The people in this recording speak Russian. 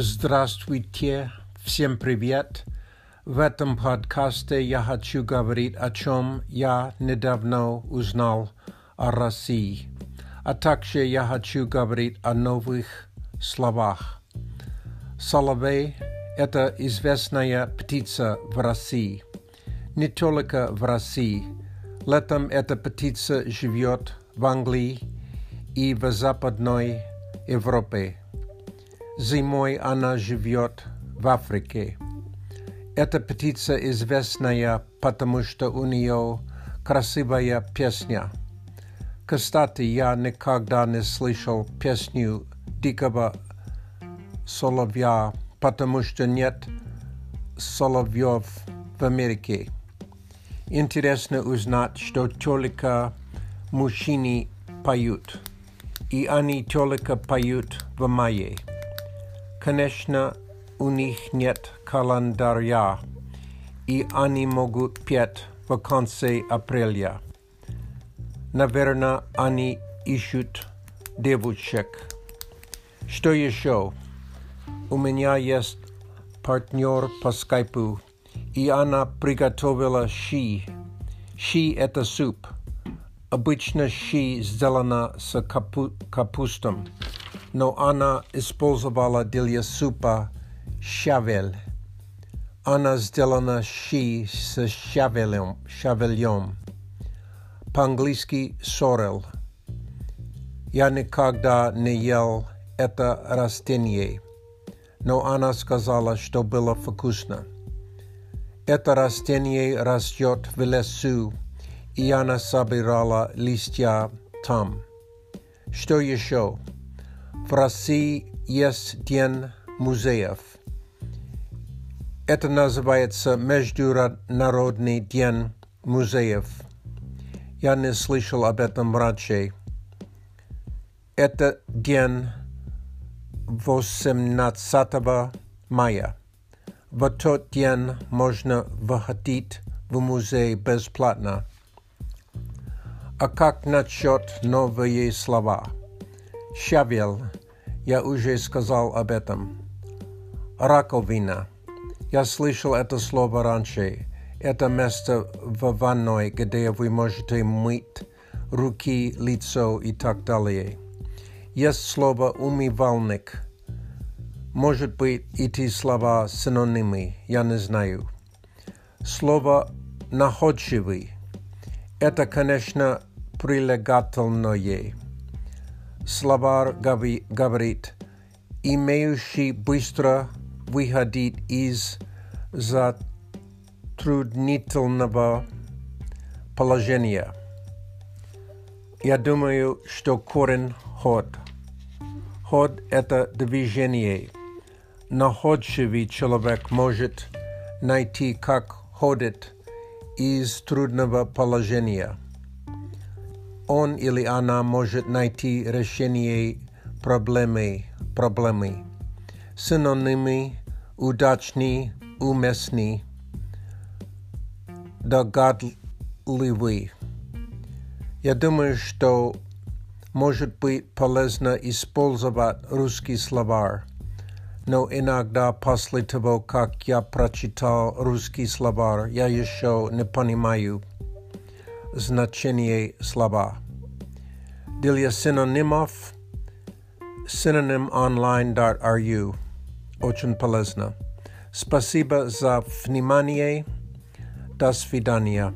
Здравствуйте, всем привет. В этом подкасте я хочу говорить о чем я недавно узнал о России, а также я хочу говорить о новых словах. Соловей – это известная птица в России. Не только в России. Летом эта птица живет в Англии и в Западной Европе. Зимой она живет в Африке. Эта птица известная, потому что у нее красивая песня. Кстати, я никогда не слышал песню дикого соловья, потому что нет соловьев в Америке. Интересно узнать, что только мужчины поют, и они только поют в мае. Конечно, у них нет календаря, и они могут петь в конце апреля. Наверное, они ищут девушек. Что еще? У меня есть партнер по скайпу, и она приготовила щи. Щи – это суп. Обычно щи сделано с капу капустом но она использовала для супа щавель. Она сделана щи с щавелем, щавелем. По-английски сорел. Я никогда не ел это растение, но она сказала, что было вкусно. Это растение растет в лесу, и она собирала листья там. Что еще? В России есть День музеев. Это называется Международный день музеев. Я не слышал об этом раньше. Это день 18 мая. В тот день можно выходить в музей бесплатно. А как насчет новые слова? Щавель. Я уже сказал об этом. Раковина. Я слышал это слово раньше. Это место в ванной, где вы можете мыть руки, лицо и так далее. Есть слово умывальник. Может быть, эти слова синонимы, я не знаю. Слово находчивый. Это, конечно, прилегательное словарь говорит, имеющий быстро выходить из затруднительного положения. Я думаю, что корень ход. Ход – это движение. Находчивый человек может найти, как ходит из трудного положения он или она может найти решение проблемы, проблемы. Синонимы удачный, уместный, догадливый. Я думаю, что может быть полезно использовать русский словарь, но иногда после того, как я прочитал русский словарь, я еще не понимаю значение слова. Для синонимов synonymonline.ru Очень полезно. Спасибо за внимание. До свидания.